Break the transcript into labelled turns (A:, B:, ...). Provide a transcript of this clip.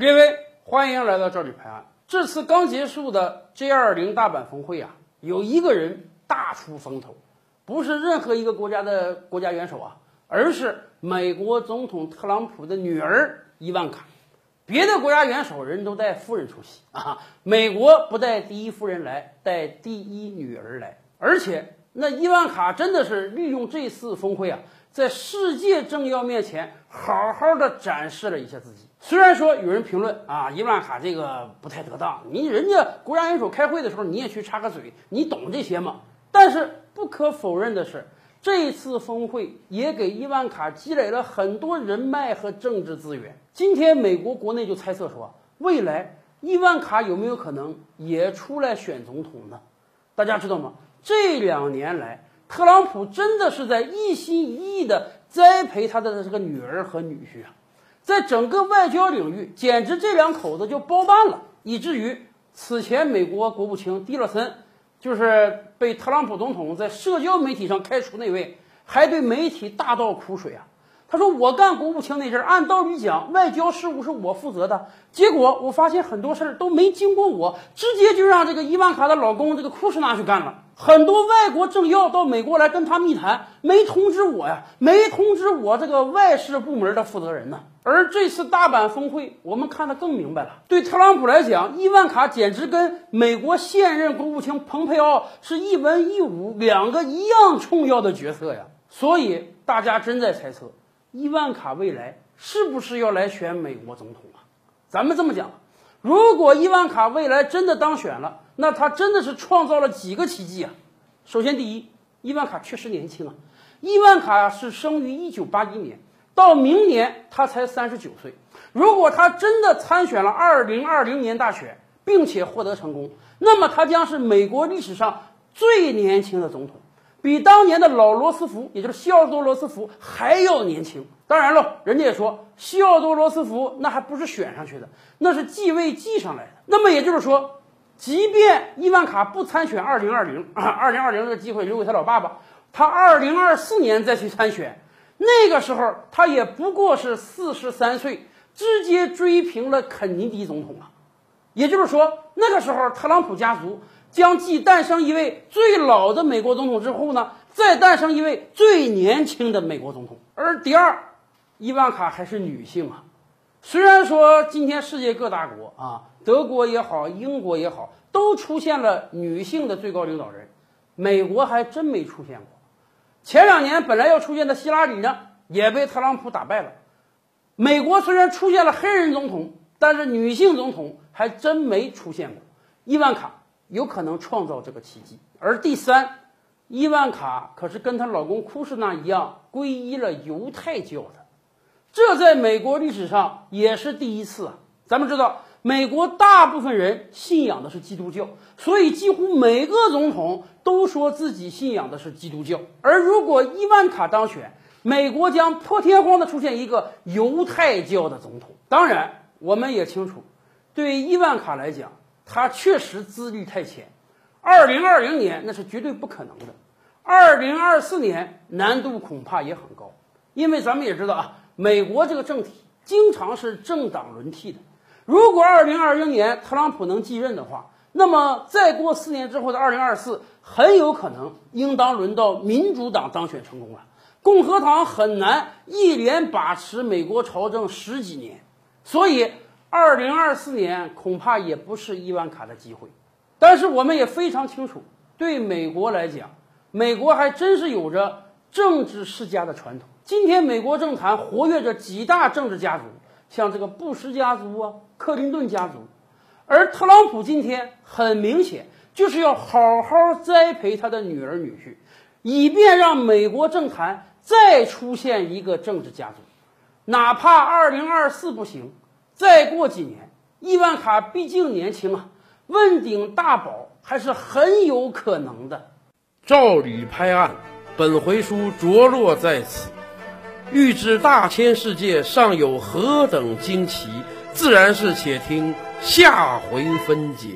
A: 列位，欢迎来到这里拍案。这次刚结束的 G 二零大阪峰会啊，有一个人大出风头，不是任何一个国家的国家元首啊，而是美国总统特朗普的女儿伊万卡。别的国家元首人都带夫人出席啊，美国不带第一夫人来，带第一女儿来，而且那伊万卡真的是利用这次峰会啊，在世界政要面前好好的展示了一下自己。虽然说有人评论啊，伊万卡这个不太得当，你人家国家元首开会的时候你也去插个嘴，你懂这些吗？但是不可否认的是，这次峰会也给伊万卡积累了很多人脉和政治资源。今天美国国内就猜测说，未来伊万卡有没有可能也出来选总统呢？大家知道吗？这两年来，特朗普真的是在一心一意的栽培他的这个女儿和女婿啊，在整个外交领域，简直这两口子就包办了，以至于此前美国国务卿蒂勒森，就是被特朗普总统在社交媒体上开除那位，还对媒体大倒苦水啊。他说：“我干国务卿那阵儿，按道理讲，外交事务是我负责的。结果我发现很多事儿都没经过我，直接就让这个伊万卡的老公这个库什纳去干了。很多外国政要到美国来跟他密谈，没通知我呀，没通知我这个外事部门的负责人呢。而这次大阪峰会，我们看得更明白了。对特朗普来讲，伊万卡简直跟美国现任国务卿蓬佩奥是一文一武两个一样重要的角色呀。所以大家真在猜测。”伊万卡未来是不是要来选美国总统啊？咱们这么讲，如果伊万卡未来真的当选了，那他真的是创造了几个奇迹啊！首先，第一，伊万卡确实年轻啊。伊万卡是生于一九八一年，到明年他才三十九岁。如果他真的参选了二零二零年大选，并且获得成功，那么他将是美国历史上最年轻的总统。比当年的老罗斯福，也就是西奥多·罗斯福还要年轻。当然了，人家也说西奥多·罗斯福那还不是选上去的，那是继位继上来的。那么也就是说，即便伊万卡不参选2020啊，2020的机会留给他老爸爸，他2024年再去参选，那个时候他也不过是四十三岁，直接追平了肯尼迪总统啊。也就是说，那个时候特朗普家族。将继诞生一位最老的美国总统之后呢，再诞生一位最年轻的美国总统。而第二，伊万卡还是女性啊。虽然说今天世界各大国啊，德国也好，英国也好，都出现了女性的最高领导人，美国还真没出现过。前两年本来要出现的希拉里呢，也被特朗普打败了。美国虽然出现了黑人总统，但是女性总统还真没出现过。伊万卡。有可能创造这个奇迹。而第三，伊万卡可是跟她老公库什纳一样皈依了犹太教的，这在美国历史上也是第一次啊。咱们知道，美国大部分人信仰的是基督教，所以几乎每个总统都说自己信仰的是基督教。而如果伊万卡当选，美国将破天荒的出现一个犹太教的总统。当然，我们也清楚，对伊万卡来讲。他确实资历太浅，二零二零年那是绝对不可能的，二零二四年难度恐怕也很高，因为咱们也知道啊，美国这个政体经常是政党轮替的。如果二零二零年特朗普能继任的话，那么再过四年之后的二零二四，很有可能应当轮到民主党当选成功了，共和党很难一连把持美国朝政十几年，所以。二零二四年恐怕也不是伊万卡的机会，但是我们也非常清楚，对美国来讲，美国还真是有着政治世家的传统。今天美国政坛活跃着几大政治家族，像这个布什家族啊、克林顿家族，而特朗普今天很明显就是要好好栽培他的女儿女婿，以便让美国政坛再出现一个政治家族，哪怕二零二四不行。再过几年，亿万卡毕竟年轻啊，问鼎大宝还是很有可能的。
B: 照理拍案，本回书着落在此。欲知大千世界尚有何等惊奇，自然是且听下回分解。